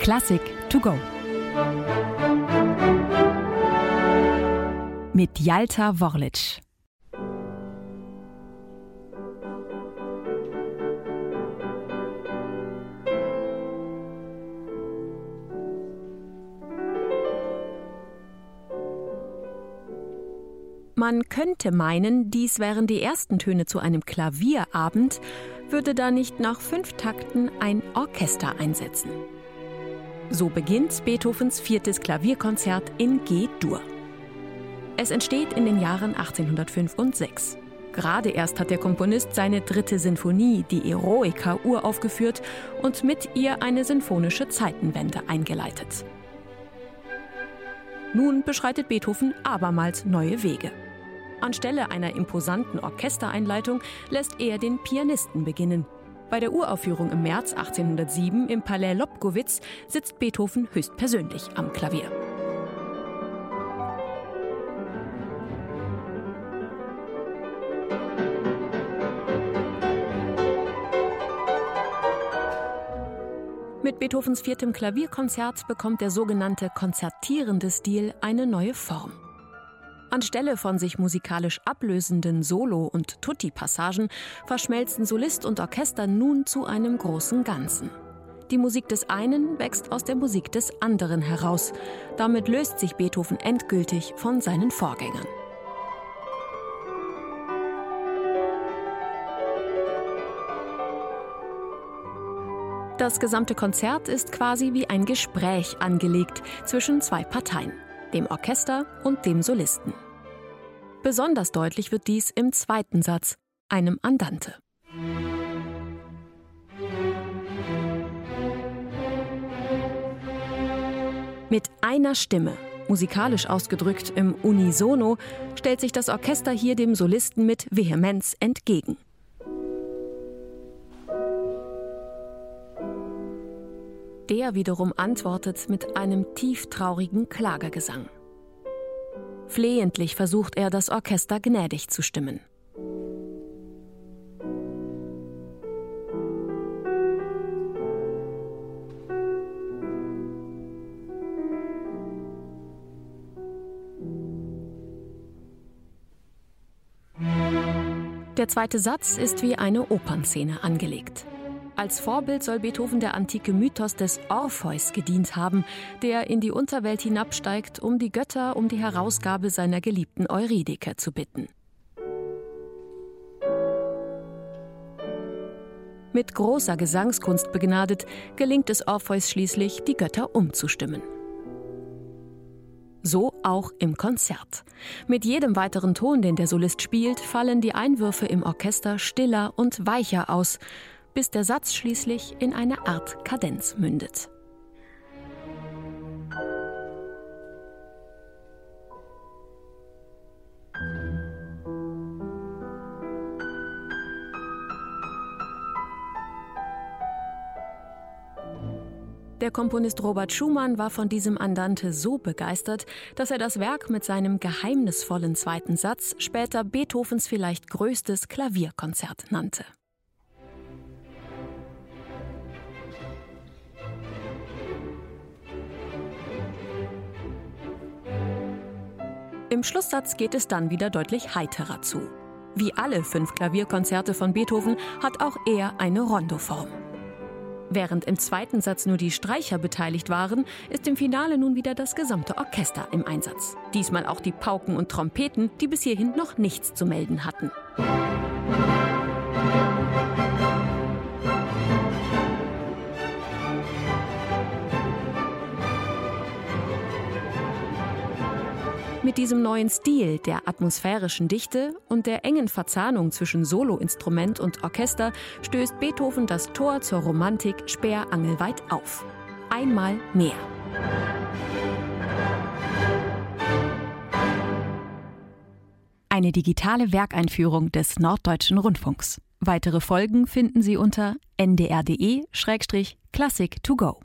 Klassik to go. Mit Jalta Worlic. Man könnte meinen, dies wären die ersten Töne zu einem Klavierabend, würde da nicht nach fünf Takten ein Orchester einsetzen. So beginnt Beethovens viertes Klavierkonzert in G-Dur. Es entsteht in den Jahren 1805 und 6. Gerade erst hat der Komponist seine dritte Sinfonie, die Eroica, uraufgeführt und mit ihr eine sinfonische Zeitenwende eingeleitet. Nun beschreitet Beethoven abermals neue Wege. Anstelle einer imposanten Orchestereinleitung lässt er den Pianisten beginnen. Bei der Uraufführung im März 1807 im Palais Lobkowitz sitzt Beethoven höchstpersönlich am Klavier. Mit Beethovens viertem Klavierkonzert bekommt der sogenannte konzertierende Stil eine neue Form. Anstelle von sich musikalisch ablösenden Solo- und Tutti-Passagen verschmelzen Solist und Orchester nun zu einem großen Ganzen. Die Musik des einen wächst aus der Musik des anderen heraus. Damit löst sich Beethoven endgültig von seinen Vorgängern. Das gesamte Konzert ist quasi wie ein Gespräch angelegt zwischen zwei Parteien, dem Orchester und dem Solisten. Besonders deutlich wird dies im zweiten Satz, einem Andante. Mit einer Stimme, musikalisch ausgedrückt im Unisono, stellt sich das Orchester hier dem Solisten mit Vehemenz entgegen. Der wiederum antwortet mit einem tieftraurigen Klagergesang. Flehentlich versucht er, das Orchester gnädig zu stimmen. Der zweite Satz ist wie eine Opernszene angelegt. Als Vorbild soll Beethoven der antike Mythos des Orpheus gedient haben, der in die Unterwelt hinabsteigt, um die Götter um die Herausgabe seiner geliebten Eurydike zu bitten. Mit großer Gesangskunst begnadet, gelingt es Orpheus schließlich, die Götter umzustimmen. So auch im Konzert. Mit jedem weiteren Ton, den der Solist spielt, fallen die Einwürfe im Orchester stiller und weicher aus, bis der Satz schließlich in eine Art Kadenz mündet. Der Komponist Robert Schumann war von diesem Andante so begeistert, dass er das Werk mit seinem geheimnisvollen zweiten Satz später Beethovens vielleicht größtes Klavierkonzert nannte. Im Schlusssatz geht es dann wieder deutlich heiterer zu. Wie alle fünf Klavierkonzerte von Beethoven hat auch er eine Rondoform. Während im zweiten Satz nur die Streicher beteiligt waren, ist im Finale nun wieder das gesamte Orchester im Einsatz. Diesmal auch die Pauken und Trompeten, die bis hierhin noch nichts zu melden hatten. Mit diesem neuen Stil der atmosphärischen Dichte und der engen Verzahnung zwischen Soloinstrument und Orchester stößt Beethoven das Tor zur Romantik sperrangelweit auf. Einmal mehr. Eine digitale Werkeinführung des Norddeutschen Rundfunks. Weitere Folgen finden Sie unter ndr.de-classic to go.